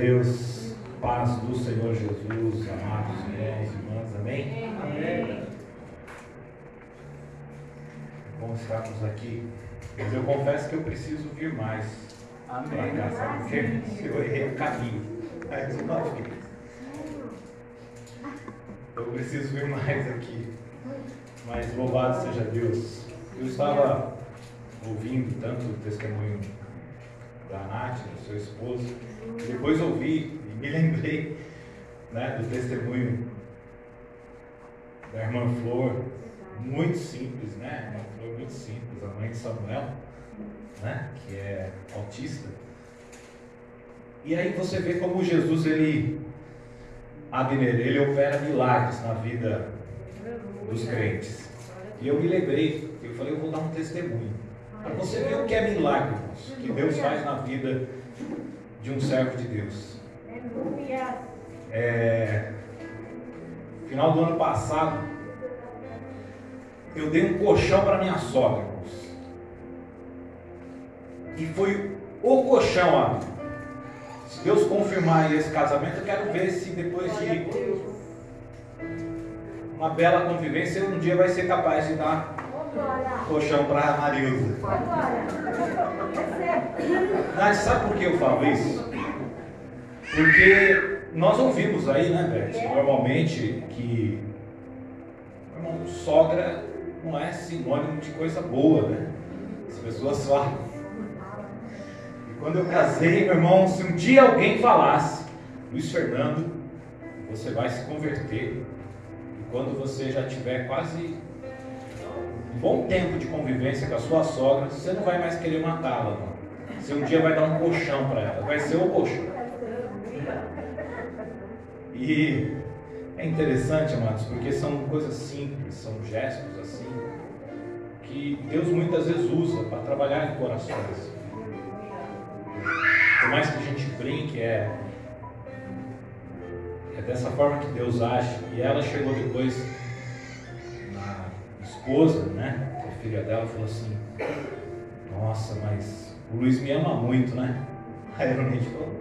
Deus, paz do Senhor Jesus, amados irmãos e irmãs, amém? Amém. Bom estarmos aqui, mas eu confesso que eu preciso vir mais para cá, sabe por quê? Eu errei o caminho, mais uma vez. Eu preciso vir mais aqui, mas louvado seja Deus. Eu estava ouvindo tanto o testemunho da Nath, do seu esposo, e depois ouvi e me lembrei né, do testemunho da irmã Flor, muito simples, né? Uma Flor muito simples, a mãe de Samuel, né? Que é autista. E aí você vê como Jesus ele, Abner, ele opera milagres na vida dos crentes. E eu me lembrei, eu falei, eu vou dar um testemunho. Para você ver o que é milagre, que Deus faz na vida de um servo de Deus. É, final do ano passado, eu dei um colchão para minha sogra. E foi o colchão, amigo. Se Deus confirmar esse casamento, eu quero ver se depois de uma bela convivência, um dia vai ser capaz de dar colchão para a Marilza. Mas sabe por que eu falo isso? Porque nós ouvimos aí, né, Beth, normalmente que irmão, sogra não é sinônimo de coisa boa, né? As pessoas falam. E quando eu casei, meu irmão, se um dia alguém falasse, Luiz Fernando, você vai se converter. E quando você já tiver quase um bom tempo de convivência com a sua sogra, você não vai mais querer matá-la. Você um dia vai dar um colchão para ela, vai ser o colchão. E é interessante, amados, porque são coisas simples, são gestos assim, que Deus muitas vezes usa para trabalhar em corações. Por mais que a gente brinque, é, é dessa forma que Deus age. E ela chegou depois esposa, né, é filha dela, falou assim: Nossa, mas o Luiz me ama muito, né? Aí a Ironite falou: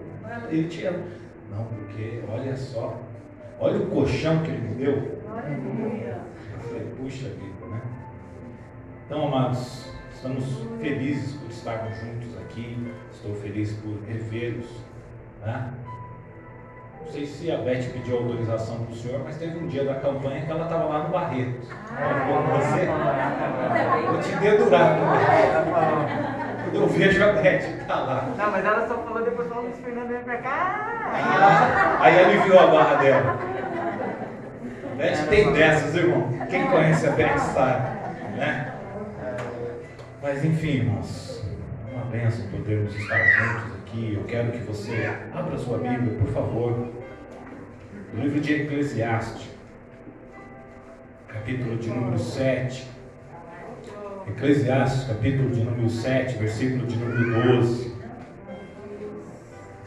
Ele te ama. Não, porque olha só, olha o colchão que ele me deu. Eu falei: Puxa vida, né? Então, amados, estamos felizes por estarmos juntos aqui. Estou feliz por revê-los. Né? Não sei se a Beth pediu autorização para o senhor, mas teve um dia da campanha que ela estava lá no Barreto. Ela falou com você. Vou te dedurar também. Quando eu vejo a Beth tá lá. Não, mas ela só falou depois falou Luiz Fernando veio pra cá. Aí, aí aliviou a barra dela. Beth tem dessas, irmão. Quem conhece a Beth sabe. Né? Mas enfim, irmãos, uma benção podermos estar juntos aqui. Eu quero que você abra sua Bíblia, por favor. No livro de Eclesiastes, capítulo de número 7. Eclesiastes, capítulo de número 7, versículo de número 12.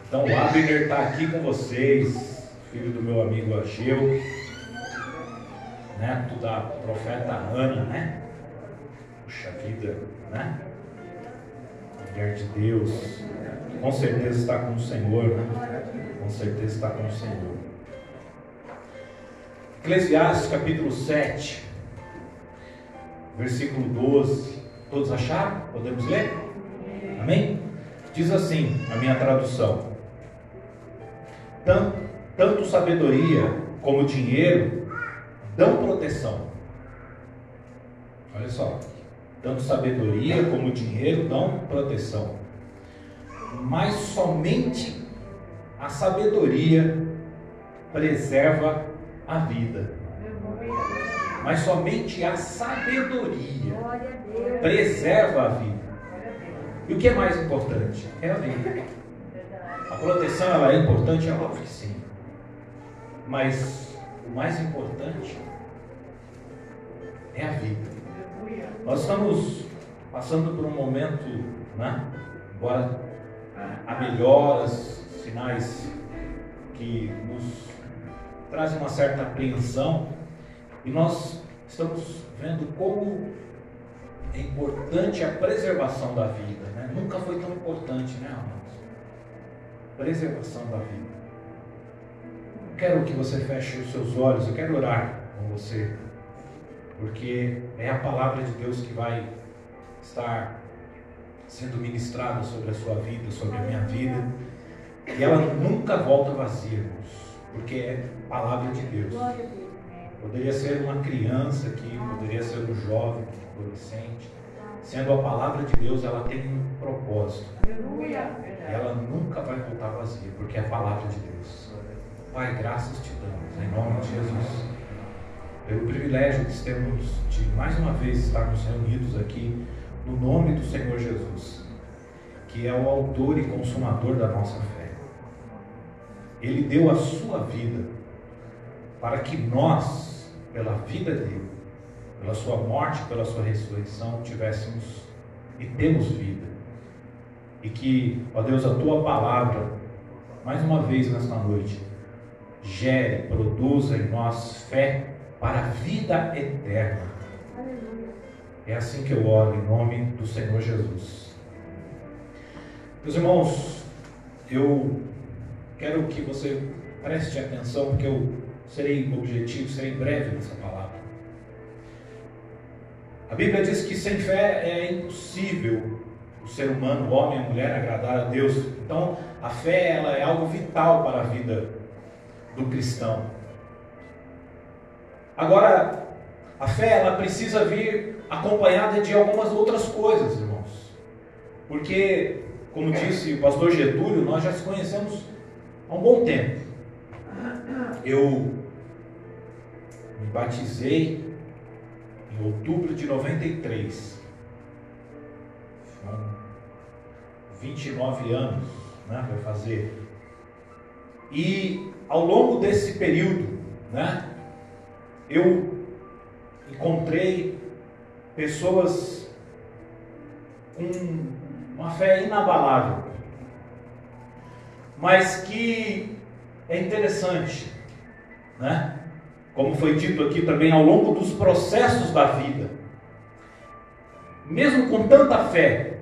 Então, o Abner está aqui com vocês, filho do meu amigo Ageu, neto da profeta Ana, né? Puxa vida, né? Mulher de Deus, com certeza está com o Senhor? Com certeza está com o Senhor. Eclesiastes capítulo 7, versículo 12. Todos acharam? Podemos ler? Amém? Diz assim a minha tradução: tanto, tanto sabedoria como dinheiro dão proteção. Olha só, tanto sabedoria como dinheiro dão proteção, mas somente a sabedoria preserva a vida. Mas somente a sabedoria preserva a vida. E o que é mais importante? É a vida. A proteção ela é importante, é óbvio que sim. Mas o mais importante é a vida. Nós estamos passando por um momento, né? Embora há melhoras, sinais que nos trazem uma certa apreensão, e nós estamos vendo como é importante a preservação da vida, né? Nunca foi tão importante, né, amados? preservação da vida. Eu quero que você feche os seus olhos, eu quero orar com você, porque é a palavra de Deus que vai estar sendo ministrada sobre a sua vida, sobre a minha vida, e ela nunca volta vazia, irmãos, porque é palavra de Deus. Poderia ser uma criança aqui, poderia ser um jovem, um adolescente. Sendo a palavra de Deus, ela tem um propósito. E ela nunca vai voltar vazia, porque é a palavra de Deus. Pai, graças te damos, em nome de Jesus. Pelo privilégio de termos, de mais uma vez estarmos reunidos aqui, no nome do Senhor Jesus, que é o autor e consumador da nossa fé. Ele deu a sua vida para que nós, pela vida dele, pela sua morte, pela sua ressurreição, tivéssemos e temos vida. E que, ó Deus, a tua palavra, mais uma vez nesta noite, gere, produza em nós fé para a vida eterna. É assim que eu oro em nome do Senhor Jesus. Meus irmãos, eu quero que você preste atenção, porque eu serei objetivo, serei breve nessa palavra. A Bíblia diz que sem fé é impossível o ser humano, o homem e a mulher, agradar a Deus. Então, a fé ela é algo vital para a vida do cristão. Agora, a fé ela precisa vir acompanhada de algumas outras coisas, irmãos. Porque, como disse o pastor Getúlio, nós já se conhecemos há um bom tempo. Eu me batizei em outubro de 93. São 29 anos, né, vai fazer. E ao longo desse período, né, eu encontrei pessoas com uma fé inabalável, mas que é interessante, né? como foi dito aqui também, ao longo dos processos da vida, mesmo com tanta fé,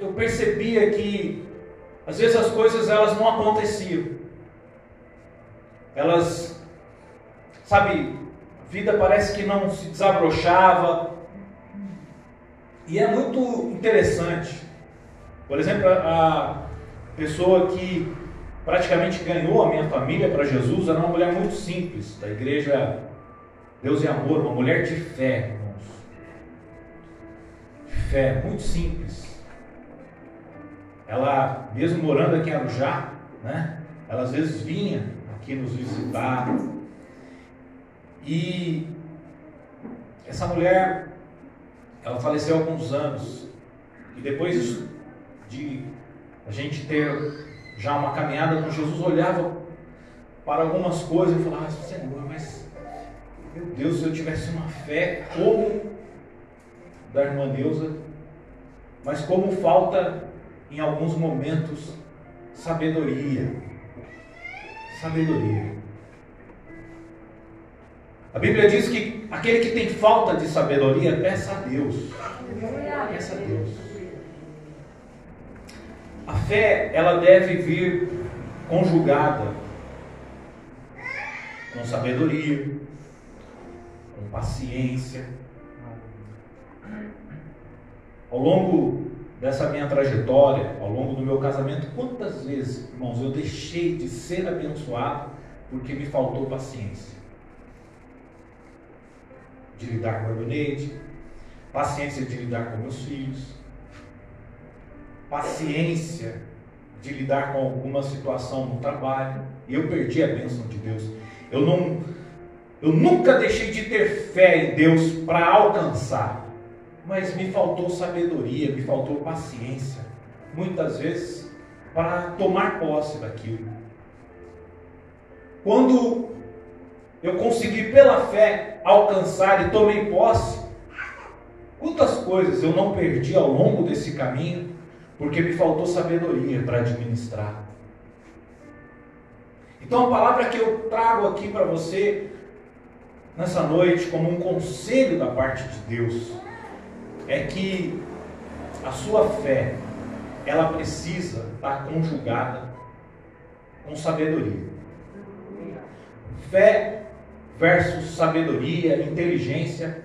eu percebia que às vezes as coisas elas não aconteciam. Elas, sabe, vida parece que não se desabrochava. E é muito interessante. Por exemplo, a pessoa que praticamente ganhou a minha família para Jesus, era uma mulher muito simples, da igreja Deus e Amor, uma mulher de fé, irmãos. De fé, muito simples. Ela, mesmo morando aqui em Arujá, né? Ela às vezes vinha aqui nos visitar. E essa mulher, ela faleceu há alguns anos. E depois de a gente ter já uma caminhada com Jesus, olhava para algumas coisas e falava, Senhor, mas meu Deus, se eu tivesse uma fé como da irmã Neuza, mas como falta em alguns momentos sabedoria. Sabedoria. A Bíblia diz que aquele que tem falta de sabedoria, peça a Deus. Peça a Deus. A fé, ela deve vir conjugada com sabedoria, com paciência. Ao longo dessa minha trajetória, ao longo do meu casamento, quantas vezes, irmãos, eu deixei de ser abençoado porque me faltou paciência de lidar com o gabinete, paciência de lidar com meus filhos, paciência de lidar com alguma situação no trabalho. Eu perdi a bênção de Deus. Eu não, eu nunca deixei de ter fé em Deus para alcançar, mas me faltou sabedoria, me faltou paciência, muitas vezes para tomar posse daquilo. Quando eu consegui pela fé alcançar e tomei posse, quantas coisas eu não perdi ao longo desse caminho porque me faltou sabedoria para administrar. Então a palavra que eu trago aqui para você nessa noite, como um conselho da parte de Deus, é que a sua fé ela precisa estar conjugada com sabedoria. Fé versus sabedoria, inteligência,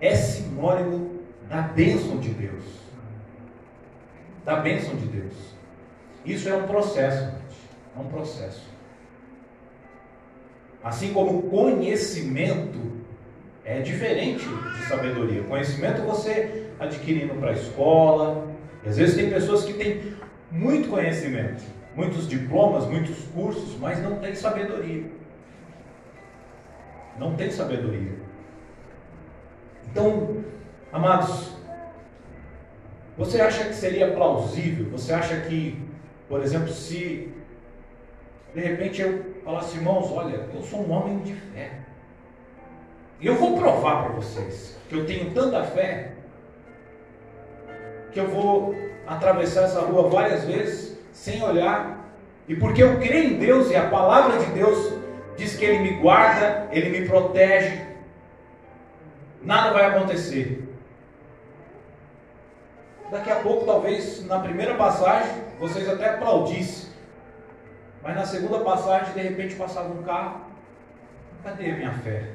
é sinônimo da bênção de Deus. Da bênção de Deus. Isso é um processo, gente. É um processo. Assim como conhecimento é diferente de sabedoria. Conhecimento você adquirindo para a escola. Às vezes tem pessoas que têm muito conhecimento, muitos diplomas, muitos cursos, mas não tem sabedoria. Não tem sabedoria. Então, amados, você acha que seria plausível? Você acha que, por exemplo, se de repente eu falasse, irmãos, olha, eu sou um homem de fé. E eu vou provar para vocês que eu tenho tanta fé que eu vou atravessar essa rua várias vezes sem olhar. E porque eu creio em Deus e a palavra de Deus diz que Ele me guarda, Ele me protege, nada vai acontecer. Daqui a pouco, talvez na primeira passagem, vocês até aplaudissem. Mas na segunda passagem, de repente passava um carro. Cadê a minha fé?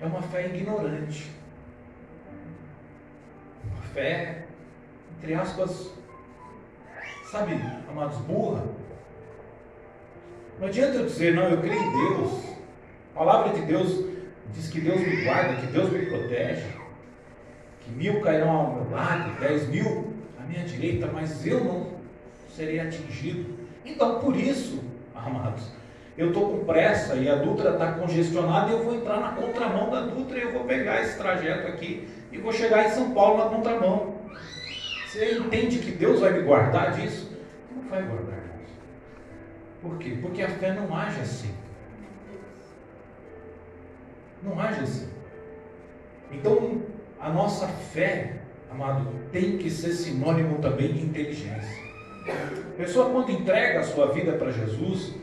É uma fé ignorante. Uma fé, entre aspas, sabe, amados, burra. Não adianta eu dizer, não, eu creio em Deus. A palavra de Deus diz que Deus me guarda, que Deus me protege, que mil cairão ao meu lado, dez mil à minha direita, mas eu não serei atingido. Então, por isso, amados, eu estou com pressa e a Dutra está congestionada e eu vou entrar na contramão da Dutra e eu vou pegar esse trajeto aqui e vou chegar em São Paulo na contramão. Você entende que Deus vai me guardar disso? Não vai guardar. Por quê? Porque a fé não age assim. Não age assim. Então, a nossa fé, amado, tem que ser sinônimo também de inteligência. A pessoa, quando entrega a sua vida para Jesus,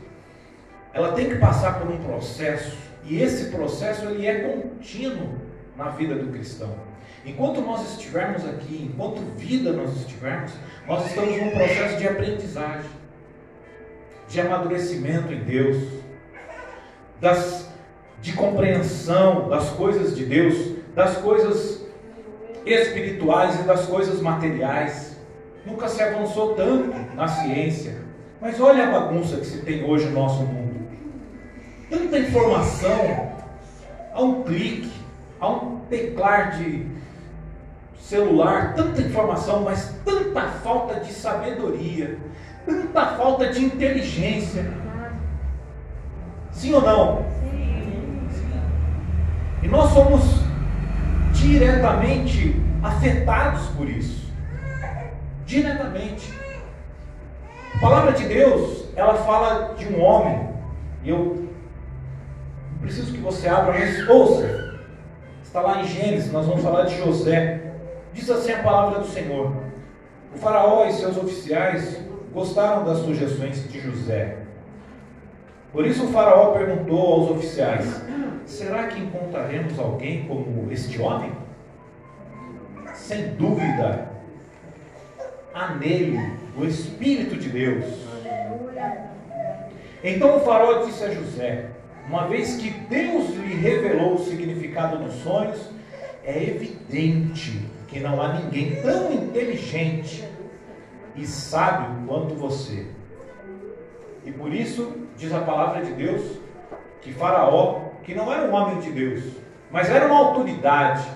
ela tem que passar por um processo, e esse processo ele é contínuo na vida do cristão. Enquanto nós estivermos aqui, enquanto vida nós estivermos, nós estamos num processo de aprendizagem, de amadurecimento em Deus, das, de compreensão das coisas de Deus, das coisas espirituais e das coisas materiais. Nunca se avançou tanto na ciência. Mas olha a bagunça que se tem hoje no nosso mundo. Tanta informação, a um clique, a um teclar de celular, tanta informação, mas tanta falta de sabedoria, tanta falta de inteligência. Sim ou não? Sim. E nós somos diretamente afetados por isso diretamente. A palavra de Deus, ela fala de um homem, e eu preciso que você abra, mas ouça. Está lá em Gênesis, nós vamos falar de José. Diz assim a palavra do Senhor: O Faraó e seus oficiais gostaram das sugestões de José. Por isso o Faraó perguntou aos oficiais: Será que encontraremos alguém como este homem? Sem dúvida, há nele o Espírito de Deus. Então o faraó disse a José: Uma vez que Deus lhe revelou o significado dos sonhos, é evidente que não há ninguém tão inteligente e sábio quanto você. E por isso, diz a palavra de Deus, que Faraó, que não era um homem de Deus, mas era uma autoridade,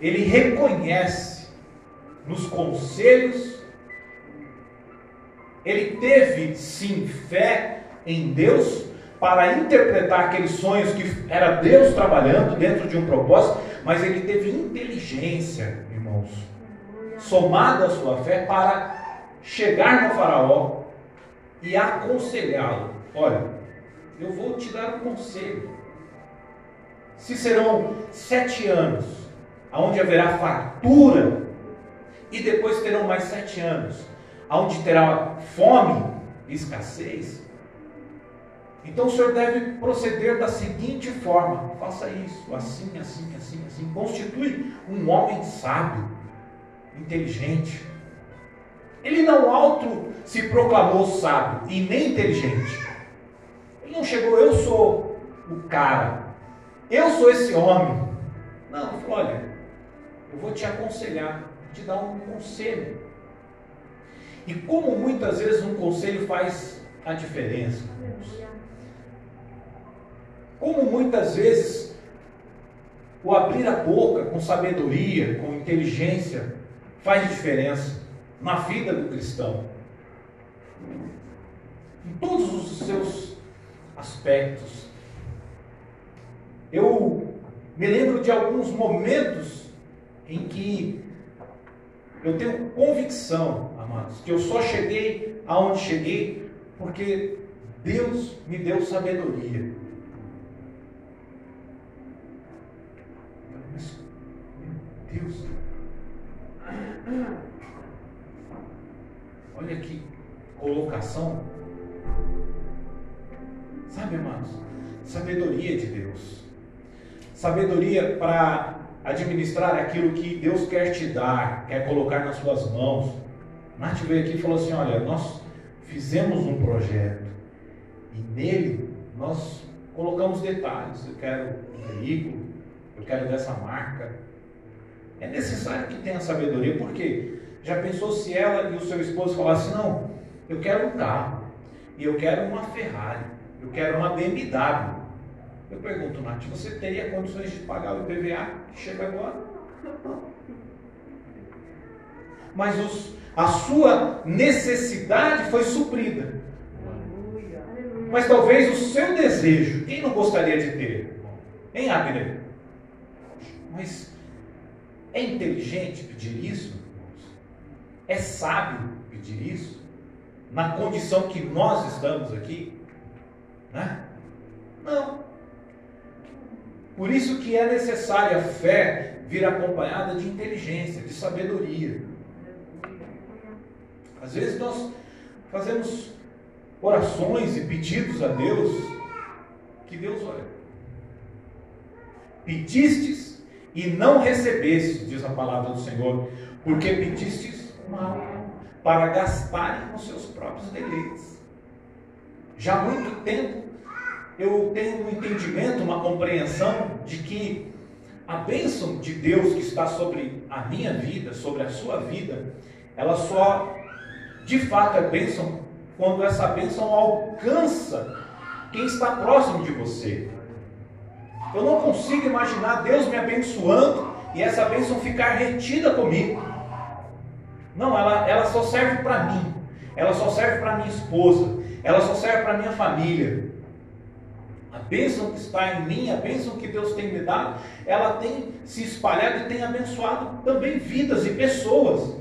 ele reconhece nos conselhos. Ele teve sim fé em Deus para interpretar aqueles sonhos que era Deus trabalhando dentro de um propósito, mas ele teve inteligência, irmãos, somada à sua fé para chegar no faraó e aconselhá-lo. Olha, eu vou te dar um conselho. Se serão sete anos, onde haverá fartura e depois terão mais sete anos, onde terá fome e escassez. Então o senhor deve proceder da seguinte forma: faça isso, assim, assim, assim, assim. Constitui um homem sábio inteligente. Ele não auto se proclamou sábio e nem inteligente. Ele não chegou, eu sou o cara, eu sou esse homem. Não, ele falou, olha, eu vou te aconselhar, te dar um conselho. E como muitas vezes um conselho faz a diferença. Como muitas vezes o abrir a boca com sabedoria, com inteligência, faz diferença na vida do cristão. Em todos os seus aspectos. Eu me lembro de alguns momentos em que eu tenho convicção, amados, que eu só cheguei aonde cheguei porque Deus me deu sabedoria. Mas, meu Deus, olha que colocação. Sabe, amados, sabedoria de Deus. Sabedoria para administrar aquilo que Deus quer te dar, quer colocar nas suas mãos. Nath veio aqui e falou assim: Olha, nós fizemos um projeto e nele nós colocamos detalhes. Eu quero um veículo, eu quero dessa marca. É necessário que tenha sabedoria, porque já pensou se ela e o seu esposo falassem: Não, eu quero um carro e eu quero uma Ferrari, eu quero uma BMW. Eu pergunto, Nath, você teria condições de pagar o IPVA que chega agora? Mas os, a sua necessidade foi suprida. Mas talvez o seu desejo, quem não gostaria de ter? Hein, Abner? Mas é inteligente pedir isso? É sábio pedir isso? Na condição que nós estamos aqui? Né? Não. Por isso que é necessária a fé vir acompanhada de inteligência, de sabedoria. Às vezes nós fazemos orações e pedidos a Deus que Deus olha. Pedistes e não recebestes, diz a palavra do Senhor, porque pedistes mal para gastarem com seus próprios deleites. Já há muito tempo eu tenho um entendimento, uma compreensão de que a bênção de Deus que está sobre a minha vida, sobre a sua vida, ela só de fato é bênção quando essa bênção alcança quem está próximo de você. Eu não consigo imaginar Deus me abençoando e essa bênção ficar retida comigo. Não, ela, ela só serve para mim, ela só serve para minha esposa, ela só serve para minha família. A bênção que está em mim, a bênção que Deus tem me dado, ela tem se espalhado e tem abençoado também vidas e pessoas.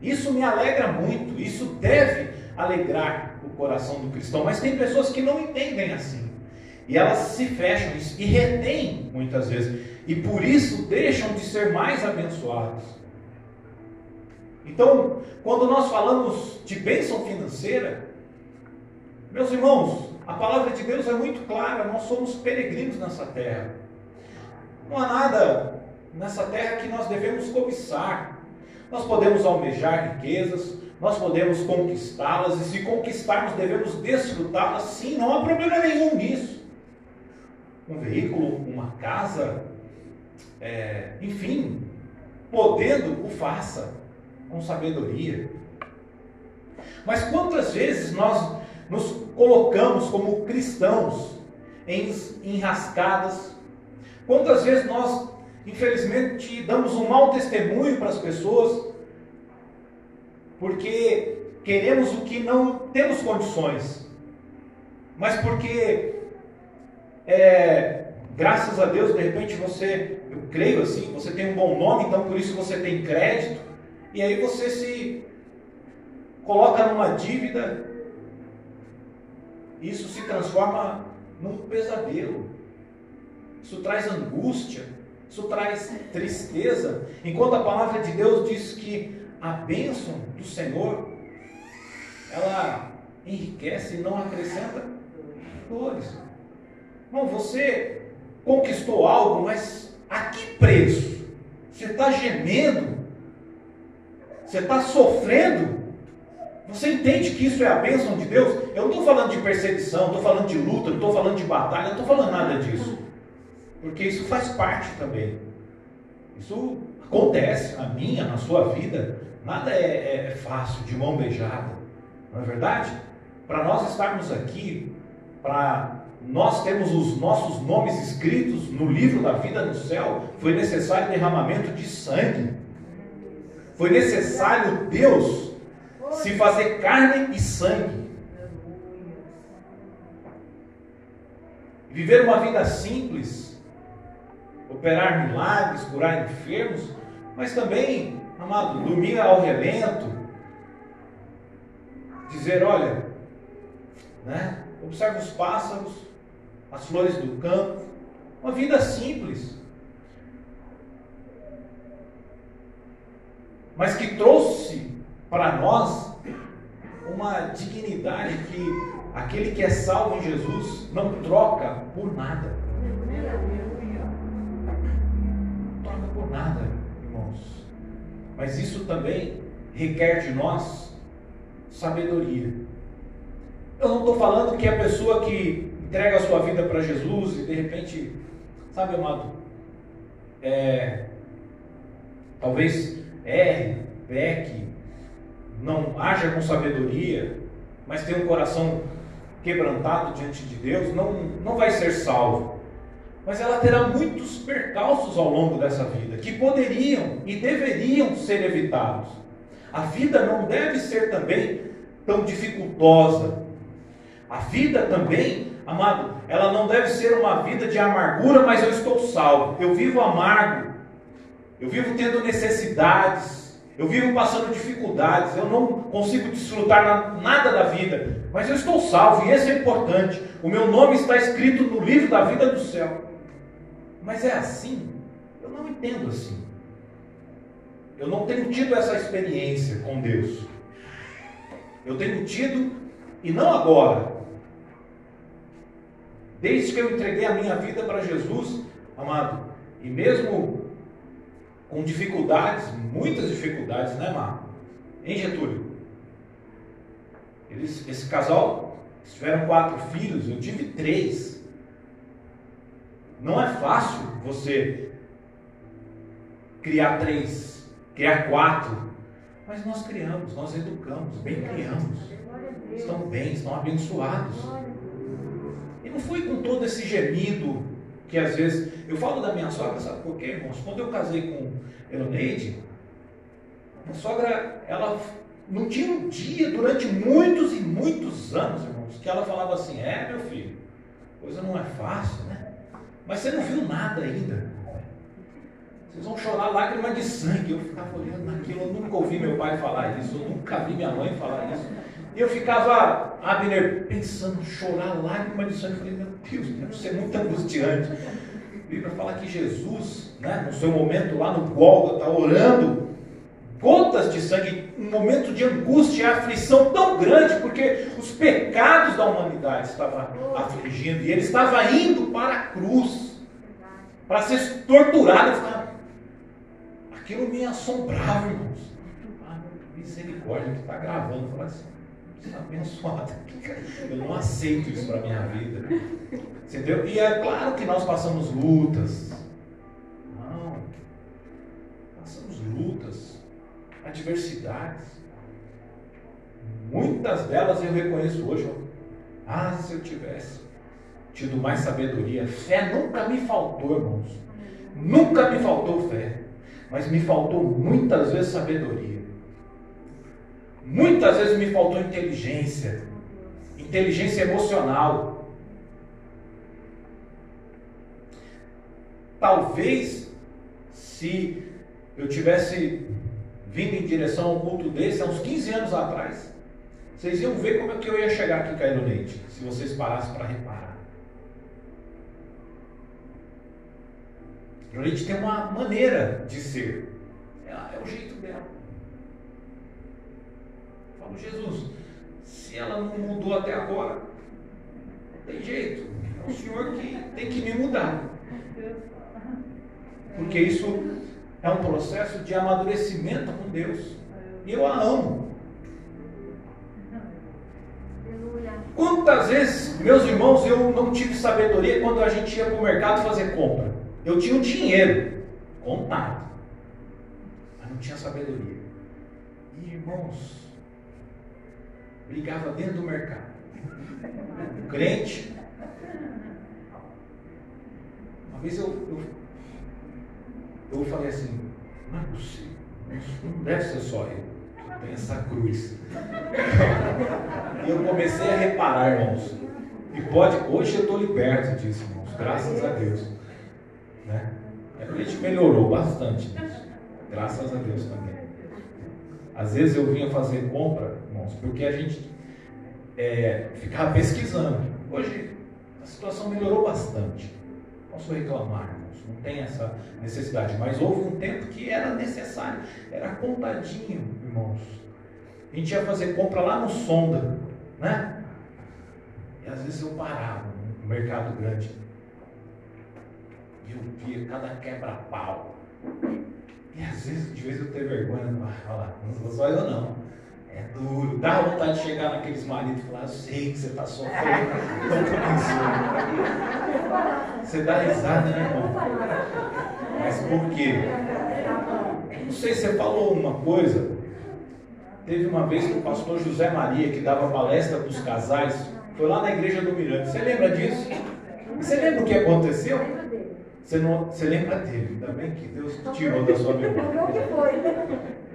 Isso me alegra muito, isso deve alegrar o coração do cristão, mas tem pessoas que não entendem assim. E elas se fecham e retêm muitas vezes, e por isso deixam de ser mais abençoados. Então, quando nós falamos de bênção financeira, meus irmãos, a palavra de Deus é muito clara, nós somos peregrinos nessa terra. Não há nada nessa terra que nós devemos cobiçar. Nós podemos almejar riquezas, nós podemos conquistá-las, e se conquistarmos, devemos desfrutá-las, sim, não há problema nenhum nisso. Um veículo, uma casa, é, enfim, podendo, o faça com sabedoria. Mas quantas vezes nós nos colocamos como cristãos em enrascadas. Quantas vezes nós, infelizmente, damos um mau testemunho para as pessoas, porque queremos o que não temos condições, mas porque, é, graças a Deus, de repente você, eu creio assim, você tem um bom nome, então por isso você tem crédito, e aí você se coloca numa dívida isso se transforma num pesadelo. Isso traz angústia, isso traz tristeza. Enquanto a palavra de Deus diz que a bênção do Senhor, ela enriquece e não acrescenta dores. Não, você conquistou algo, mas a que preço? Você está gemendo você está sofrendo, você entende que isso é a bênção de Deus? Eu não estou falando de perseguição, estou falando de luta, não estou falando de batalha, não estou falando nada disso. Porque isso faz parte também. Isso acontece na minha, na sua vida. Nada é, é, é fácil, de mão beijada. Não é verdade? Para nós estarmos aqui, para nós termos os nossos nomes escritos no livro da vida no céu, foi necessário derramamento de sangue. Foi necessário Deus se fazer carne e sangue. Viver uma vida simples, operar milagres, curar enfermos, mas também, amado, dormir ao relento, dizer, olha, né, observa os pássaros, as flores do campo, uma vida simples. Mas que trouxe para nós uma dignidade que aquele que é salvo em Jesus não troca por nada. Não troca por nada, irmãos. Mas isso também requer de nós sabedoria. Eu não estou falando que a pessoa que entrega a sua vida para Jesus e de repente, sabe, amado, é, talvez erre, peque, não haja com sabedoria, mas tem um coração quebrantado diante de Deus, não, não vai ser salvo. Mas ela terá muitos percalços ao longo dessa vida que poderiam e deveriam ser evitados. A vida não deve ser também tão dificultosa. A vida também, amado, ela não deve ser uma vida de amargura, mas eu estou salvo. Eu vivo amargo. Eu vivo tendo necessidades. Eu vivo passando dificuldades, eu não consigo desfrutar nada da vida, mas eu estou salvo e esse é importante. O meu nome está escrito no livro da vida do céu. Mas é assim? Eu não entendo assim. Eu não tenho tido essa experiência com Deus. Eu tenho tido, e não agora, desde que eu entreguei a minha vida para Jesus, amado, e mesmo com dificuldades, muitas dificuldades, né, Mar? Em Getúlio. Eles, esse casal tiveram quatro filhos, eu tive três. Não é fácil você criar três, criar quatro. Mas nós criamos, nós educamos, bem criamos. Estão bem, estão abençoados. E não foi com todo esse gemido que às vezes. Eu falo da minha sogra, sabe por quê, irmãos? Quando eu casei com Eloneide, a sogra, ela não tinha um dia durante muitos e muitos anos, irmãos, que ela falava assim: É, meu filho, coisa não é fácil, né? Mas você não viu nada ainda. Vocês vão chorar lágrimas de sangue. Eu ficava olhando naquilo, eu nunca ouvi meu pai falar isso, eu nunca vi minha mãe falar isso. E eu ficava, Abner, pensando, chorar lágrimas de sangue. Eu falei, meu Deus, deve ser muito angustiante. A Bíblia fala que Jesus, né, no seu momento lá no Gólgota, está orando, gotas de sangue, um momento de angústia e aflição tão grande, porque os pecados da humanidade estavam afligindo, e ele estava indo para a cruz, para ser torturado. Aquilo me assombrava, irmãos. Ah, misericórdia, que está gravando. Eu falei assim, abençoado. Eu não aceito isso para minha vida. Entendeu? E é claro que nós passamos lutas. Não. Passamos lutas, adversidades. Muitas delas eu reconheço hoje. Ah, se eu tivesse tido mais sabedoria. Fé nunca me faltou, irmãos. Nunca me faltou fé. Mas me faltou muitas vezes sabedoria. Muitas vezes me faltou inteligência, inteligência emocional. Talvez, se eu tivesse vindo em direção a um culto desse há uns 15 anos atrás, vocês iam ver como é que eu ia chegar aqui caindo leite, se vocês parassem para reparar. O leite tem uma maneira de ser, é, é o jeito dela. Jesus, se ela não mudou até agora, não tem jeito. É o Senhor que tem que me mudar. Porque isso é um processo de amadurecimento com Deus. E eu a amo. Quantas vezes, meus irmãos, eu não tive sabedoria quando a gente ia para o mercado fazer compra? Eu tinha o dinheiro contado, mas não tinha sabedoria. E irmãos, brigava dentro do mercado. O crente. Uma vez eu, eu, eu falei assim, não é possível, não deve ser só eu tem essa cruz. E eu comecei a reparar, irmãos. E pode, hoje eu estou liberto disso, irmãos, graças a Deus. Né? A gente melhorou bastante nisso. Graças a Deus também. Às vezes eu vinha fazer compra, irmãos, porque a gente é, ficava pesquisando. Hoje a situação melhorou bastante. Posso reclamar, irmãos, não tem essa necessidade. Mas houve um tempo que era necessário, era contadinho, irmãos. A gente ia fazer compra lá no Sonda, né? E às vezes eu parava no mercado grande. E eu via cada quebra-pau. E às vezes, de vez eu tenho vergonha, falar, não sou só eu não. É duro, dá vontade de chegar naqueles maridos e falar, eu sei que você está sofrendo, Você dá risada, né, irmão? Mas por quê? Não sei se você falou uma coisa. Teve uma vez que o pastor José Maria, que dava palestra para os casais, foi lá na igreja do Mirante. Você lembra disso? Você lembra o que aconteceu? Você, não, você lembra dele? Ainda bem que Deus tirou da sua memória.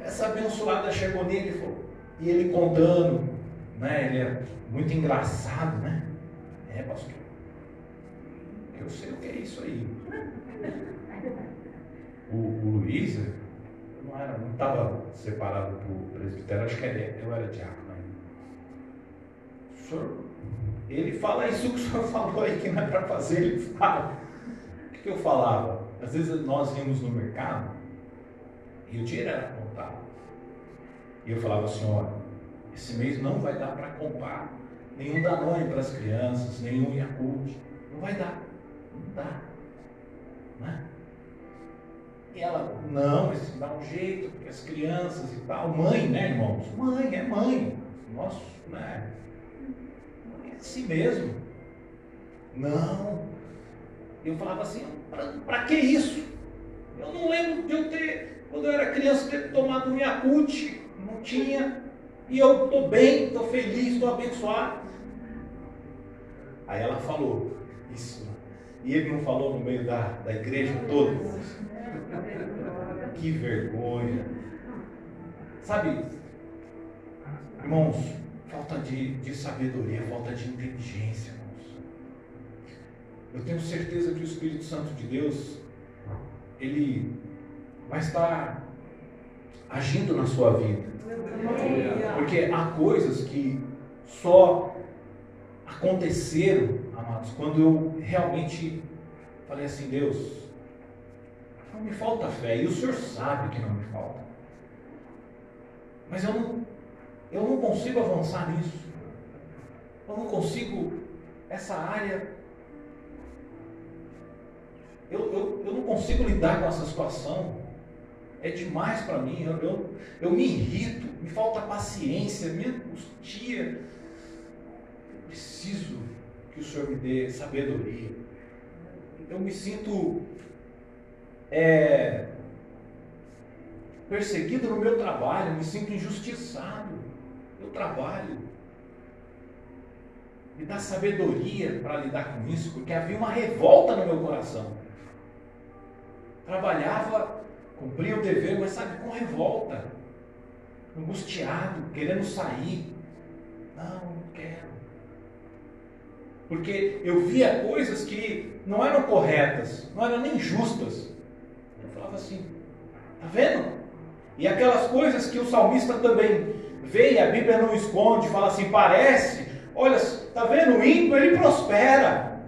Essa abençoada chegou nele e falou, e ele contando, né? Ele é muito engraçado, né? É, pastor. Eu sei o que é isso aí. O, o Luiz, não era, não estava separado para o presbitério, acho que era, eu era diácono ainda. O senhor, ele fala isso que o senhor falou aí que não é para fazer, ele fala. O que, eu falava? Às vezes nós íamos no mercado e o dinheiro era. E eu falava assim, olha, esse mês não vai dar para comprar nenhum Danone para as crianças, nenhum Yakult. Não vai dar. Não dá. Né? E ela, não, mas dá um jeito, porque as crianças e tal. Mãe, né, irmãos? Mãe, é mãe. Nossa, né? É assim mesmo. Não. Eu falava assim, para que isso? Eu não lembro de eu ter, quando eu era criança, ter tomado um Yakult. Não tinha. E eu estou bem, estou feliz, estou abençoado. Aí ela falou, isso. E ele não falou no meio da, da igreja toda. Que vergonha. Sabe, irmãos, falta de, de sabedoria, falta de inteligência, irmãos. Eu tenho certeza que o Espírito Santo de Deus, ele vai estar agindo na sua vida. Porque há coisas que só aconteceram, amados, quando eu realmente falei assim, Deus, não me falta fé, e o Senhor sabe que não me falta. Mas eu não, eu não consigo avançar nisso. Eu não consigo, essa área. Eu, eu, eu não consigo lidar com essa situação. É demais para mim. Eu, eu, eu me irrito, me falta paciência, me angustia. Eu preciso que o Senhor me dê sabedoria. Eu me sinto é, perseguido no meu trabalho, me sinto injustiçado. Eu trabalho. Me dá sabedoria para lidar com isso, porque havia uma revolta no meu coração. Trabalhava, cumpria o dever, mas sabe, com revolta, angustiado, querendo sair. Não, não quero. Porque eu via coisas que não eram corretas, não eram nem justas falava assim, tá vendo? E aquelas coisas que o salmista também vê e a Bíblia não esconde, fala assim, parece, olha, tá vendo? O ímpio ele prospera.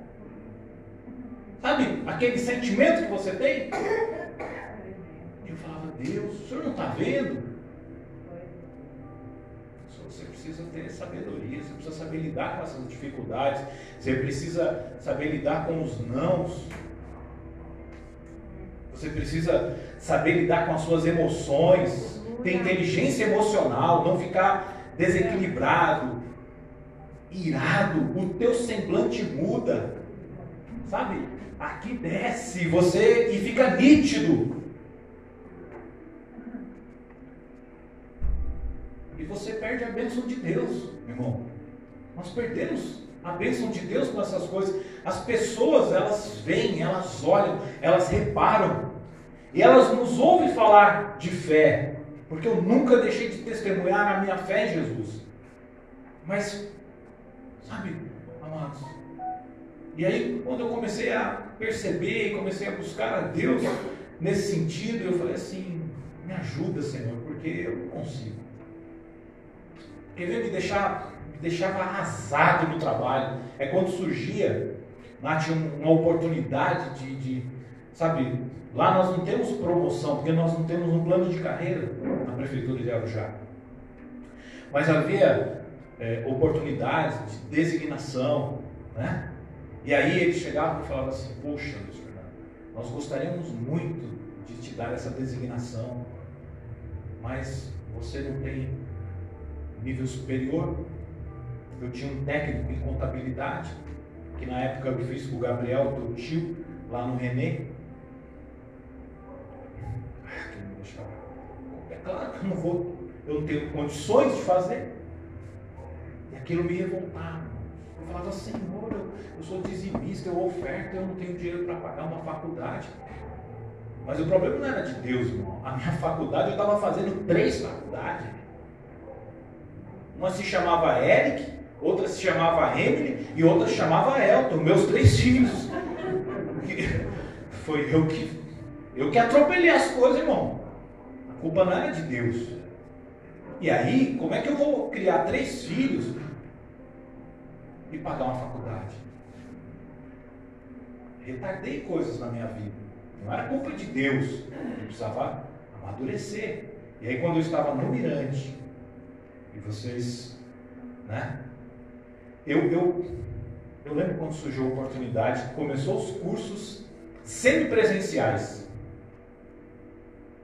Sabe aquele sentimento que você tem? Eu falava, Deus, o senhor não está vendo? Você precisa ter sabedoria, você precisa saber lidar com essas dificuldades, você precisa saber lidar com os nãos. Você precisa saber lidar com as suas emoções. ter inteligência emocional, não ficar desequilibrado, irado, o teu semblante muda. Sabe? Aqui desce você e fica nítido. E você perde a bênção de Deus, irmão. Nós perdemos a bênção de Deus com essas coisas. As pessoas, elas vêm, elas olham, elas reparam. E elas nos ouvem falar de fé. Porque eu nunca deixei de testemunhar a minha fé em Jesus. Mas, sabe, amados, e aí quando eu comecei a perceber e comecei a buscar a Deus nesse sentido, eu falei assim, me ajuda, Senhor, porque eu não consigo. Porque veio me deixar, me deixava arrasado no trabalho. É quando surgia, lá tinha uma oportunidade de, de, sabe, lá nós não temos promoção, porque nós não temos um plano de carreira na prefeitura de Arujá. Mas havia é, oportunidades de designação, né? E aí eles chegavam e falavam assim, poxa, nós gostaríamos muito de te dar essa designação, mas você não tem nível superior. Eu tinha um técnico em contabilidade, que na época eu fiz com o Gabriel, teu tio, lá no Renê. É claro que eu não vou, eu não tenho condições de fazer. E aquilo me revoltava. Eu falava, Senhor, eu, eu sou dizimista, eu oferto, eu não tenho dinheiro para pagar uma faculdade. Mas o problema não era de Deus, irmão. A minha faculdade, eu estava fazendo três faculdades. Uma se chamava Eric, outra se chamava Emily e outra se chamava Elton, meus três filhos. Foi eu que, eu que atropelei as coisas, irmão. A culpa não era de Deus. E aí, como é que eu vou criar três filhos e pagar uma faculdade. Retardei coisas na minha vida. Não era culpa de Deus. Eu precisava amadurecer. E aí quando eu estava no Mirante, e vocês, né? Eu, eu, eu lembro quando surgiu a oportunidade, começou os cursos semipresenciais.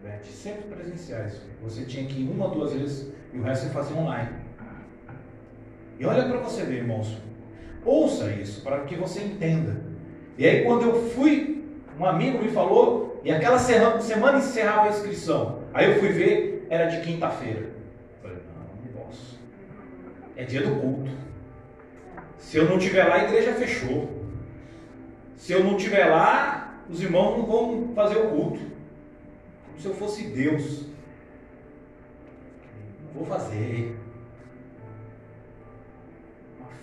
Beth, sempre presenciais. Você tinha que ir uma ou duas vezes e o resto você fazia online. E olha para você ver, irmãos, Ouça isso para que você entenda. E aí, quando eu fui, um amigo me falou, e aquela semana encerrava a inscrição. Aí eu fui ver, era de quinta-feira. Falei, não, não posso. É dia do culto. Se eu não estiver lá, a igreja fechou. Se eu não estiver lá, os irmãos não vão fazer o culto. Como se eu fosse Deus. Não vou fazer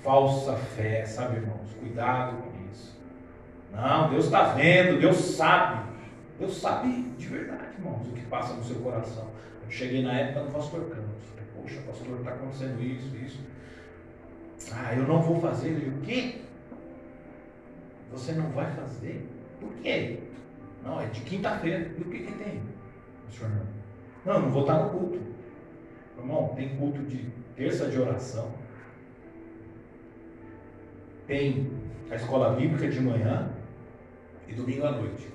falsa fé, sabe, irmãos? Cuidado com isso. Não, Deus está vendo, Deus sabe. Deus sabe de verdade, irmãos, o que passa no seu coração. Eu cheguei na época do pastor Campos. Poxa, pastor, está acontecendo isso, isso. Ah, eu não vou fazer. Ele, o quê? Você não vai fazer? Por quê? Não, é de quinta-feira. E o que, que tem? Senhor, não. não, não vou estar no culto. Irmão, tem culto de terça de oração tem a escola bíblica de manhã e domingo à noite.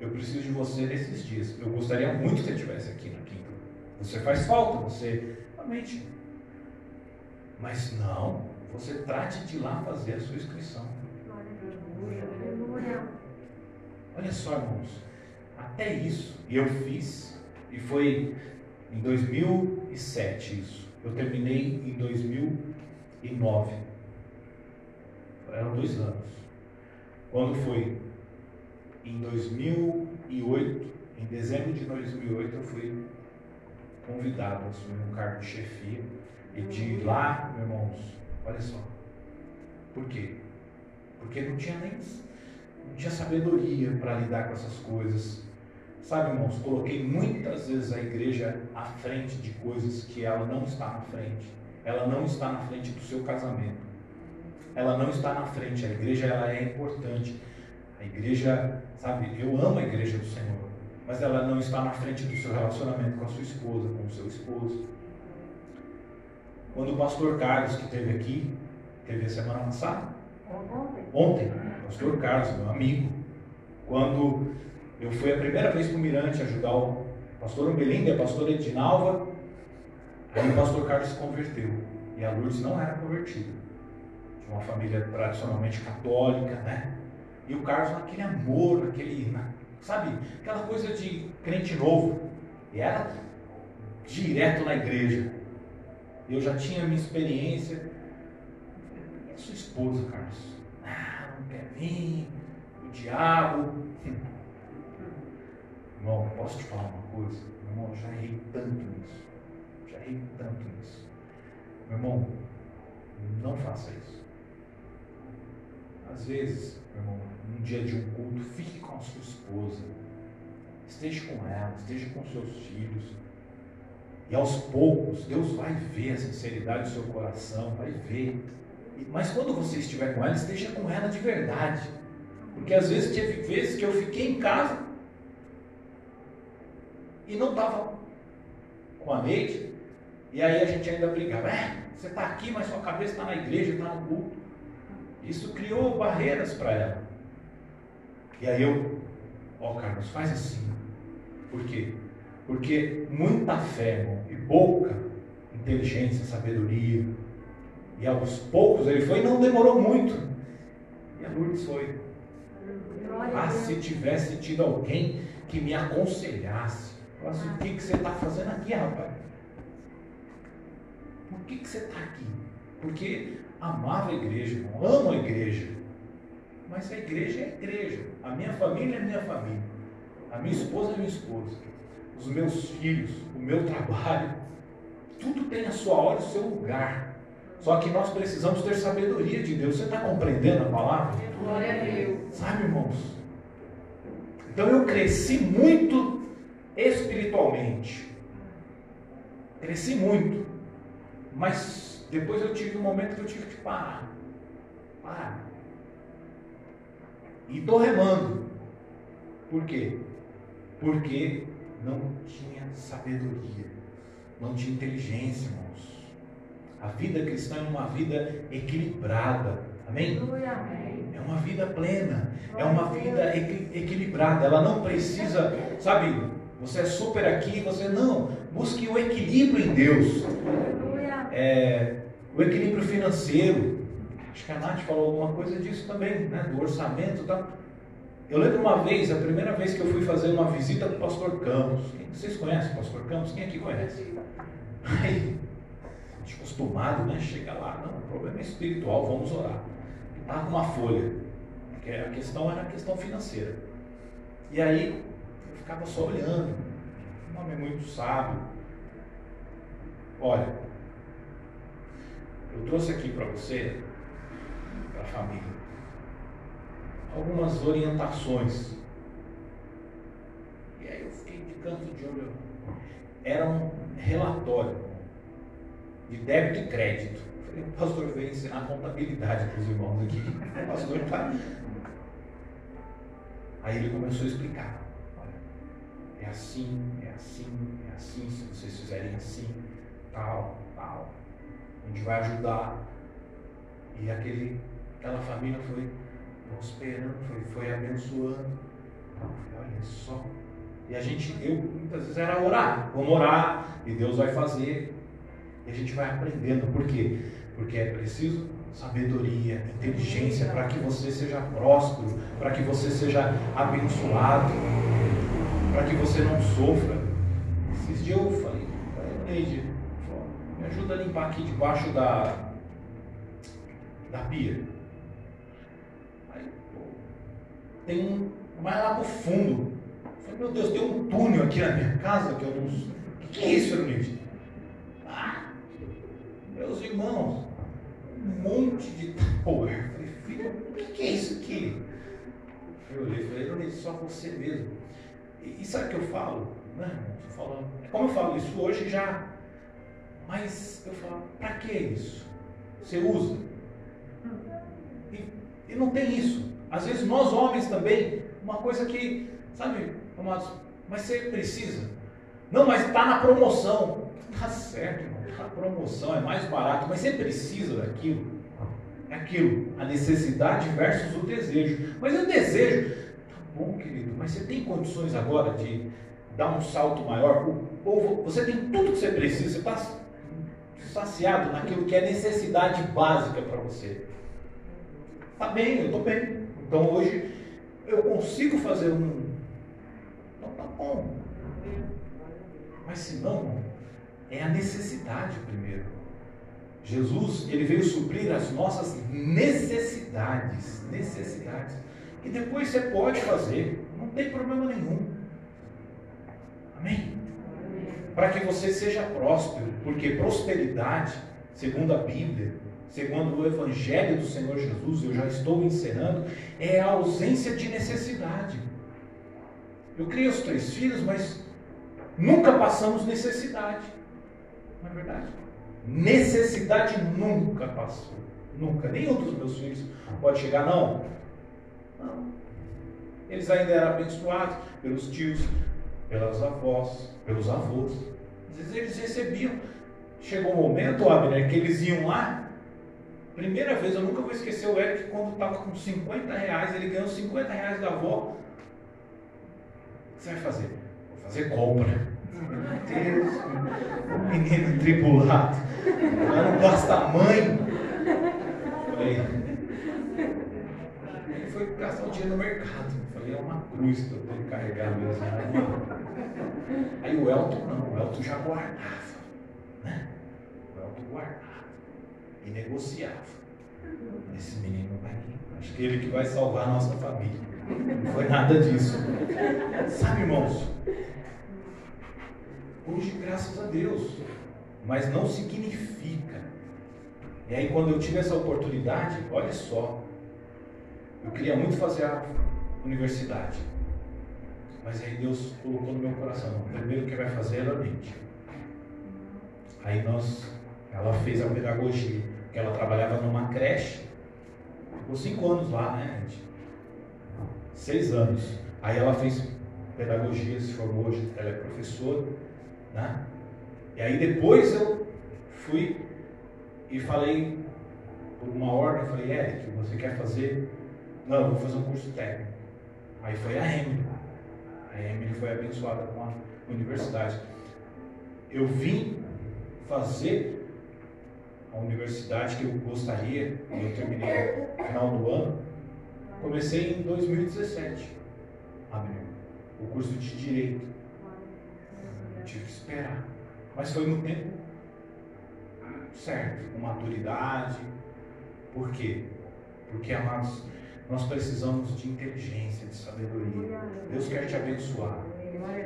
Eu preciso de você nesses dias. Eu gostaria muito que você estivesse aqui na quinta. Você faz falta, você realmente. Mas não, você trate de lá fazer a sua inscrição. Olha só, irmãos, até isso, e eu fiz, e foi em 2007 isso. Eu terminei em 2009 eram dois anos. Quando foi em 2008, em dezembro de 2008, eu fui convidado a assumir um cargo de chefia. E de lá, meus irmãos, olha só. Por quê? Porque não tinha nem não tinha sabedoria para lidar com essas coisas. Sabe, irmãos, coloquei muitas vezes a igreja à frente de coisas que ela não está na frente. Ela não está na frente do seu casamento ela não está na frente. A igreja ela é importante. A igreja, sabe, eu amo a igreja do Senhor, mas ela não está na frente do seu relacionamento com a sua esposa, com o seu esposo. Quando o pastor Carlos, que esteve aqui, teve a semana passada? Ontem. Ontem, pastor Carlos, meu amigo, quando eu fui a primeira vez para o Mirante ajudar o, Pastor Umbelindo, a pastora Edinalva, aí o pastor Carlos se converteu. E a Lourdes não era convertida. De uma família tradicionalmente católica, né? E o Carlos naquele amor, aquele, sabe, aquela coisa de crente novo. E era direto na igreja. Eu já tinha minha experiência. E a sua esposa, Carlos? Ah, não quer vir, o diabo. Irmão, posso te falar uma coisa? Meu irmão, eu já errei tanto nisso. Já errei tanto nisso. Meu irmão, não faça isso. Às vezes, meu irmão, num dia de um culto, fique com a sua esposa. Esteja com ela, esteja com seus filhos. E aos poucos, Deus vai ver a sinceridade do seu coração, vai ver. Mas quando você estiver com ela, esteja com ela de verdade. Porque às vezes teve vezes que eu fiquei em casa e não estava com a Neide, e aí a gente ainda brigava, é, você está aqui, mas sua cabeça está na igreja, está no culto. Isso criou barreiras para ela. E aí eu, ó Carlos, faz assim. Por quê? Porque muita fé irmão, e pouca inteligência, sabedoria. E aos poucos ele foi e não demorou muito. E a Lourdes foi. Ah, se tivesse tido alguém que me aconselhasse, Falasse, o que, que você está fazendo aqui, rapaz? Por que, que você está aqui? Porque amava a igreja, irmão, amo a igreja. Mas a igreja é a igreja. A minha família é a minha família. A minha esposa é a minha esposa. Os meus filhos, o meu trabalho. Tudo tem a sua hora e o seu lugar. Só que nós precisamos ter sabedoria de Deus. Você está compreendendo a palavra? Glória a Deus. Sabe, irmãos? Então eu cresci muito espiritualmente. Cresci muito. Mas depois eu tive um momento que eu tive que parar. Parar. E estou remando. Por quê? Porque não tinha sabedoria, não tinha inteligência, irmãos. A vida cristã é uma vida equilibrada. Amém? É uma vida plena, é uma vida equilibrada. Ela não precisa, sabe, você é super aqui, você não. Busque o equilíbrio em Deus. É, o equilíbrio financeiro. Acho que a Nath falou alguma coisa disso também, né? Do orçamento. Tá? Eu lembro uma vez, a primeira vez que eu fui fazer uma visita do pastor Campos. Vocês conhecem o pastor Campos? Quem aqui conhece? Aí, acostumado, né? Chega lá, não, o problema é espiritual, vamos orar. Estava com uma folha, porque a questão era a questão financeira. E aí ficava só olhando. Um homem muito sábio. Olha, eu trouxe aqui para você, para a família, algumas orientações. E aí eu fiquei de canto de olho. Era um relatório de débito e crédito. falei, pastor veio ensinar contabilidade para os irmãos aqui. O pastor tá... Aí ele começou a explicar é assim, é assim, é assim, se vocês fizerem assim, tal, tal. A gente vai ajudar. E aquele, aquela família foi prosperando, foi, foi abençoando. Olha só. E a gente, eu muitas vezes era orar. Vamos orar e Deus vai fazer. E a gente vai aprendendo. Por quê? Porque é preciso sabedoria, inteligência para que você seja próspero, para que você seja abençoado para que você não sofra. Esses dias eu falei, Neide, me ajuda a limpar aqui debaixo da, da pia. Aí, pô, tem um, mais lá pro fundo. Eu falei, meu Deus, tem um túnel aqui na minha casa que eu não. O que, que é isso, Neide? Ah, meus irmãos, um monte de power. Eu falei, filho, o que, que é isso aqui? Eu olhei e falei, Neide, só você mesmo. E, sabe o que eu falo? Né? Eu falo, como eu falo isso hoje já, mas eu falo, para que isso? Você usa? E, e não tem isso. Às vezes nós homens também, uma coisa que, sabe, amados, mas você precisa. Não, mas está na promoção. Tá certo, irmão, está na promoção, é mais barato, mas você precisa daquilo. Aquilo, a necessidade versus o desejo. Mas o desejo, bom, querido, mas você tem condições agora de dar um salto maior, ou você tem tudo que você precisa, você está saciado naquilo que é necessidade básica para você. Está bem, eu estou bem. Então hoje eu consigo fazer um. Então tá bom. Mas se não, é a necessidade primeiro. Jesus, ele veio suprir as nossas necessidades, necessidades. E depois você pode fazer, não tem problema nenhum. Amém? Para que você seja próspero, porque prosperidade, segundo a Bíblia, segundo o Evangelho do Senhor Jesus, eu já estou encerrando, é a ausência de necessidade. Eu criei os três filhos, mas nunca passamos necessidade. Não é verdade? Necessidade nunca passou. Nunca. Nenhum dos meus filhos pode chegar, não. Não. Eles ainda eram abençoados pelos tios, pelas avós, pelos avós. Às vezes eles recebiam. Chegou um momento, Abner, que eles iam lá. Primeira vez, eu nunca vou esquecer o Eric, quando estava com 50 reais, ele ganhou 50 reais da avó. O que você vai fazer? Vou fazer compra. Meu Deus, menino tribulado. Já não basta a mãe. Falei. Ele foi gastar o dinheiro no mercado. Falei, é uma cruz que eu tenho que carregar mesmo. Aí o Elton não, o Elton já guardava. Né? O Elton guardava e negociava. Esse menino vai. Acho que ele que vai salvar a nossa família. Não foi nada disso. Sabe, irmãos? Hoje, graças a Deus. Mas não significa. E aí, quando eu tive essa oportunidade, olha só. Eu queria muito fazer a universidade. Mas aí Deus colocou no meu coração: o primeiro que vai fazer é a mente. Aí nós, ela fez a pedagogia, ela trabalhava numa creche. Ficou cinco anos lá, né, gente? Seis anos. Aí ela fez pedagogia, se formou hoje, ela é professora. Né? E aí depois eu fui e falei, por uma ordem, falei, Eric, você quer fazer? Não, eu vou fazer um curso técnico. Aí foi a Emily. A Emily foi abençoada com a universidade. Eu vim fazer a universidade que eu gostaria, eu terminei no final do ano. Comecei em 2017, o curso de Direito tive que esperar. Mas foi no tempo certo, com maturidade. Por quê? Porque, amados, nós precisamos de inteligência, de sabedoria. Deus quer te abençoar.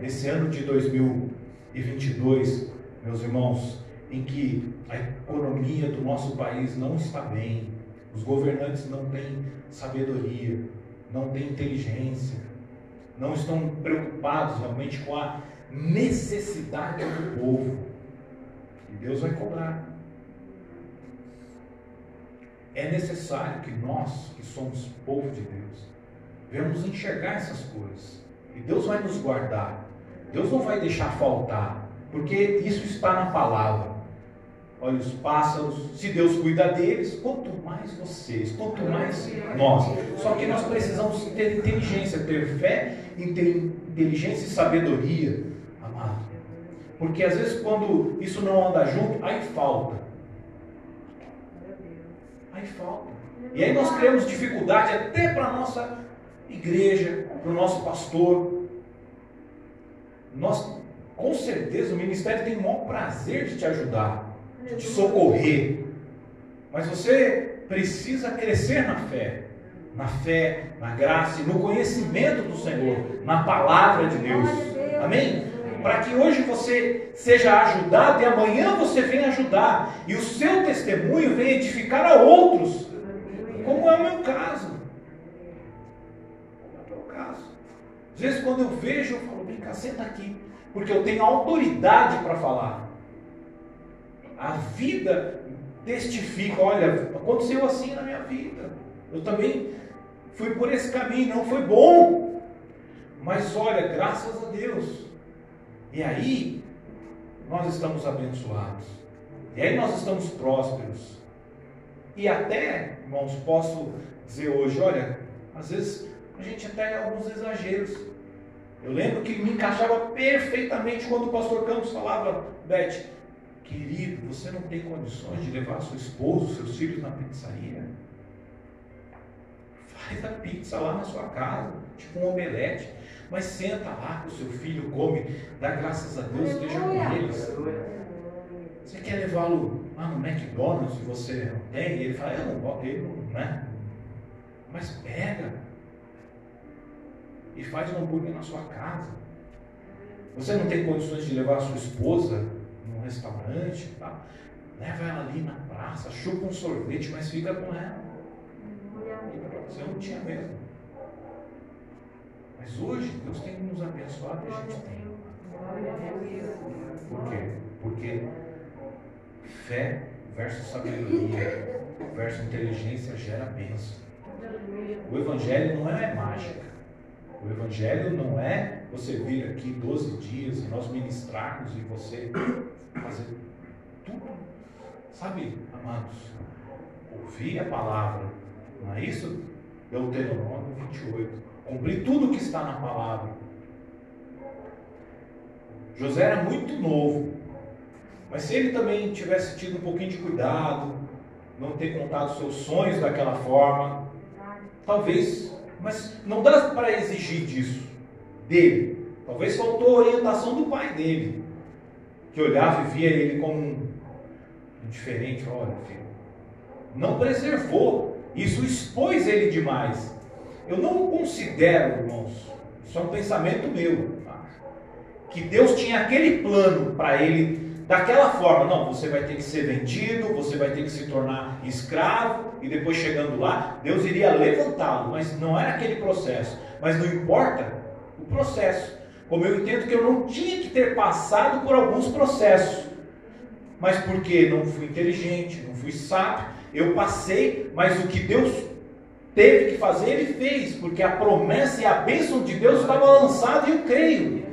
Nesse ano de 2022, meus irmãos, em que a economia do nosso país não está bem, os governantes não têm sabedoria, não têm inteligência, não estão preocupados realmente com a necessidade do povo. E Deus vai cobrar. É necessário que nós, que somos povo de Deus, venhamos enxergar essas coisas. E Deus vai nos guardar. Deus não vai deixar faltar, porque isso está na palavra. Olha os pássaros, se Deus cuida deles, quanto mais vocês, quanto mais nós. Só que nós precisamos ter inteligência, ter fé, inteligência e sabedoria porque às vezes quando isso não anda junto, aí falta. Aí falta. E aí nós criamos dificuldade até para a nossa igreja, para o nosso pastor. Nós, com certeza, o ministério tem o maior prazer de te ajudar, de te socorrer. Mas você precisa crescer na fé. Na fé, na graça e no conhecimento do Senhor, na palavra de Deus. Amém? para que hoje você seja ajudado e amanhã você venha ajudar e o seu testemunho venha edificar a outros, como é o meu caso. Como é o meu caso. Às vezes quando eu vejo, eu falo, vem cá, senta aqui, porque eu tenho autoridade para falar. A vida testifica, olha, aconteceu assim na minha vida. Eu também fui por esse caminho, não foi bom. Mas olha, graças a Deus, e aí, nós estamos abençoados. E aí nós estamos prósperos. E até, irmãos, posso dizer hoje, olha, às vezes a gente até alguns exageros. Eu lembro que me encaixava perfeitamente quando o pastor Campos falava, Beth, querido, você não tem condições de levar sua esposa, seus filhos na pizzaria. Faz a pizza lá na sua casa, tipo um omelete. Mas senta lá com o seu filho, come, dá graças a Deus, esteja com eles. Você quer levá-lo lá no McDonald's e você não tem? E ele fala, eu não gosto, ele não, né? Mas pega e faz um hambúrguer na sua casa. Você não tem condições de levar a sua esposa num restaurante, tá? leva ela ali na praça, chupa um sorvete, mas fica com ela. Você não tinha mesmo. Mas hoje Deus tem nos abençoado e a gente tem. Por quê? Porque fé versus sabedoria versus inteligência gera bênção. O evangelho não é mágica. O evangelho não é você vir aqui 12 dias e nós ministrarmos e você fazer tudo. Sabe, amados, ouvir a palavra, não é isso? Deuteronômio 28 cumprir tudo o que está na palavra. José era muito novo, mas se ele também tivesse tido um pouquinho de cuidado, não ter contado seus sonhos daquela forma, talvez, mas não dá para exigir disso dele. Talvez faltou orientação do pai dele, que olhava e via ele como um diferente. Olha, filho, não preservou, isso expôs ele demais. Eu não considero, irmãos, isso é um pensamento meu, tá? que Deus tinha aquele plano para ele daquela forma. Não, você vai ter que ser vendido, você vai ter que se tornar escravo, e depois chegando lá, Deus iria levantá-lo, mas não era aquele processo. Mas não importa o processo. Como eu entendo que eu não tinha que ter passado por alguns processos, mas porque não fui inteligente, não fui sábio, eu passei, mas o que Deus teve que fazer, ele fez, porque a promessa e a bênção de Deus estava lançada e eu creio.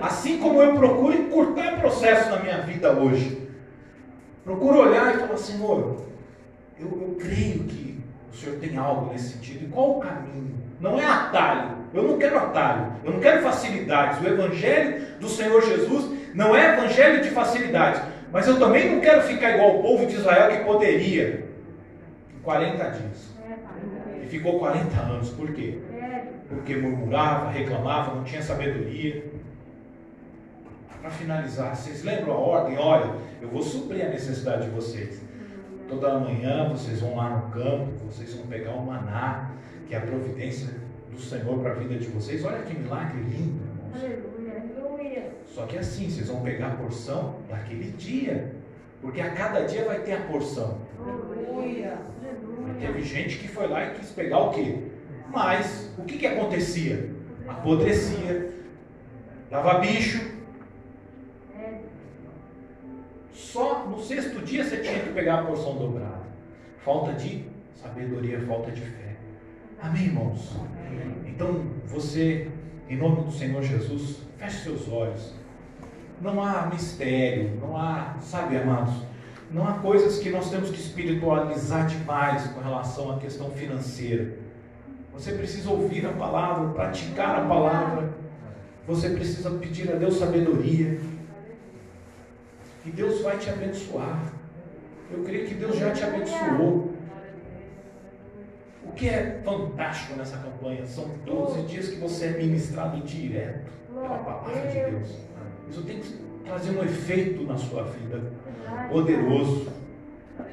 Assim como eu procuro encurtar processo na minha vida hoje. Procuro olhar e falar, Senhor, eu, eu creio que o Senhor tem algo nesse sentido. E qual o caminho? Não é atalho. Eu não quero atalho. Eu não quero facilidades. O Evangelho do Senhor Jesus não é evangelho de facilidades. Mas eu também não quero ficar igual o povo de Israel que poderia. Em 40 dias ficou 40 anos. Por quê? Porque murmurava, reclamava, não tinha sabedoria. Para finalizar, vocês lembram a ordem? Olha, eu vou suprir a necessidade de vocês. Toda manhã vocês vão lá no campo, vocês vão pegar o maná, que é a providência do Senhor para a vida de vocês. Olha que milagre lindo, irmãos. Só que assim, vocês vão pegar a porção daquele dia. Porque a cada dia vai ter a porção. Aleluia. Teve gente que foi lá e quis pegar o quê? Mas o que, que acontecia? Apodrecia, dava bicho. Só no sexto dia você tinha que pegar a porção dobrada. Falta de sabedoria, falta de fé. Amém, irmãos? Então você, em nome do Senhor Jesus, feche seus olhos. Não há mistério, não há, sabe, amados, não há coisas que nós temos que espiritualizar demais com relação à questão financeira. Você precisa ouvir a palavra, praticar a palavra. Você precisa pedir a Deus sabedoria. E Deus vai te abençoar. Eu creio que Deus já te abençoou. O que é fantástico nessa campanha são 12 dias que você é ministrado direto pela palavra de Deus. Isso tem que trazer um efeito na sua vida poderoso.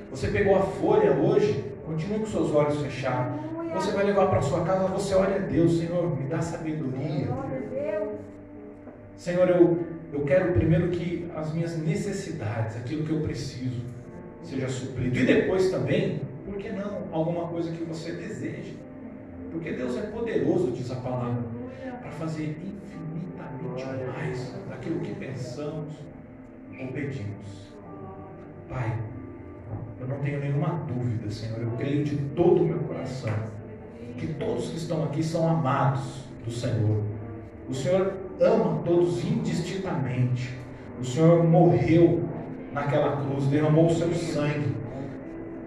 Você pegou a folha hoje, continue com seus olhos fechados. Você vai levar para sua casa, você olha a Deus, Senhor, me dá sabedoria. Senhor, eu, eu quero primeiro que as minhas necessidades, aquilo que eu preciso, seja suprido. E depois também, por que não, alguma coisa que você deseja. Porque Deus é poderoso, diz a palavra, para fazer infinitamente mais daquilo que pensamos ou pedimos. Pai, eu não tenho nenhuma dúvida, Senhor, eu creio de todo o meu coração que todos que estão aqui são amados do Senhor. O Senhor ama todos indistintamente. O Senhor morreu naquela cruz, derramou o seu sangue.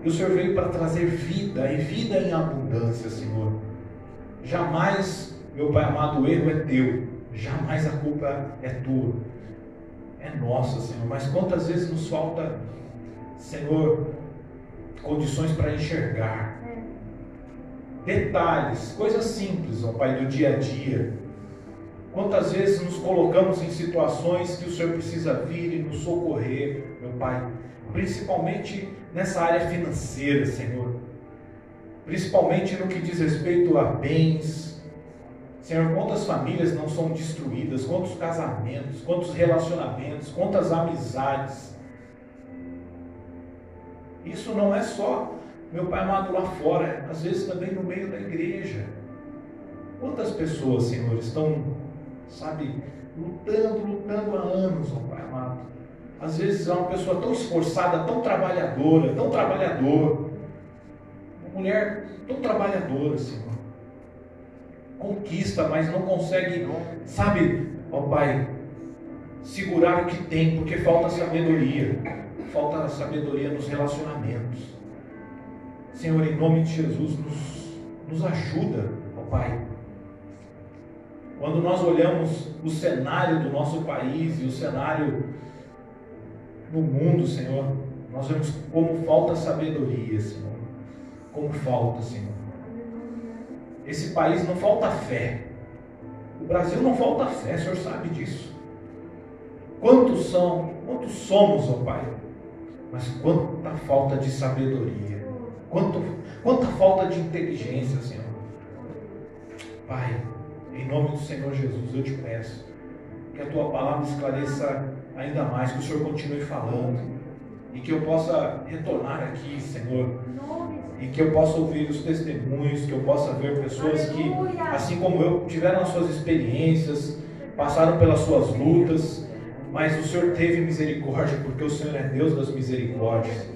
E o Senhor veio para trazer vida e vida em abundância, Senhor. Jamais, meu Pai amado, o erro é teu jamais a culpa é tua, é nossa, Senhor. Mas quantas vezes nos falta, Senhor, condições para enxergar detalhes, coisas simples, ó Pai, do dia a dia. Quantas vezes nos colocamos em situações que o Senhor precisa vir e nos socorrer, meu Pai, principalmente nessa área financeira, Senhor, principalmente no que diz respeito a bens. Senhor, quantas famílias não são destruídas, quantos casamentos, quantos relacionamentos, quantas amizades. Isso não é só meu Pai amado lá fora, às vezes também no meio da igreja. Quantas pessoas, Senhor, estão, sabe, lutando, lutando há anos, ó Pai amado. Às vezes é uma pessoa tão esforçada, tão trabalhadora, tão trabalhador. Uma mulher tão trabalhadora, Senhor. Conquista, mas não consegue, sabe, ó Pai, segurar o que tem, porque falta sabedoria. Falta sabedoria nos relacionamentos. Senhor, em nome de Jesus, nos, nos ajuda, ó Pai. Quando nós olhamos o cenário do nosso país e o cenário no mundo, Senhor, nós vemos como falta sabedoria, Senhor. Como falta, Senhor. Esse país não falta fé. O Brasil não falta fé, o Senhor sabe disso. Quantos são, quantos somos, ó Pai, mas quanta falta de sabedoria. Quanto, quanta falta de inteligência, Senhor. Pai, em nome do Senhor Jesus, eu te peço que a tua palavra esclareça ainda mais, que o Senhor continue falando e que eu possa retornar aqui, Senhor, e que eu possa ouvir os testemunhos, que eu possa ver pessoas que, assim como eu, tiveram as suas experiências, passaram pelas suas lutas, mas o Senhor teve misericórdia, porque o Senhor é Deus das misericórdias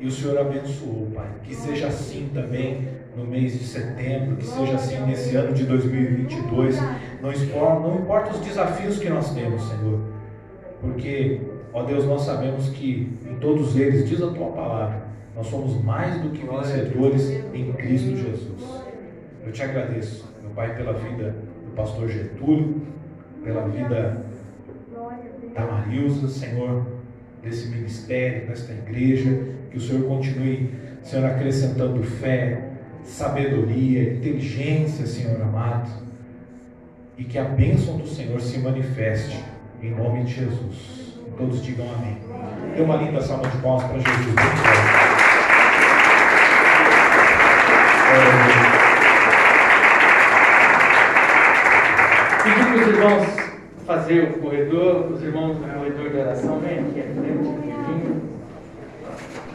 e o Senhor abençoou, Pai. Que seja assim também no mês de setembro, que seja assim nesse ano de 2022. Não importa, não importa os desafios que nós temos, Senhor, porque, ó Deus, nós sabemos que em todos eles, diz a tua palavra, nós somos mais do que vencedores em Cristo Jesus. Eu te agradeço, meu Pai, pela vida do pastor Getúlio, pela vida da Marilza, Senhor, desse ministério, desta igreja que o Senhor continue, Senhor, acrescentando fé, sabedoria, inteligência, Senhor amado. E que a bênção do Senhor se manifeste em nome de Jesus. Todos digam amém. Dê uma linda salva de palmas para Jesus. Pedir para os irmãos fazer o corredor, os irmãos do corredor de oração, vem aqui à frente.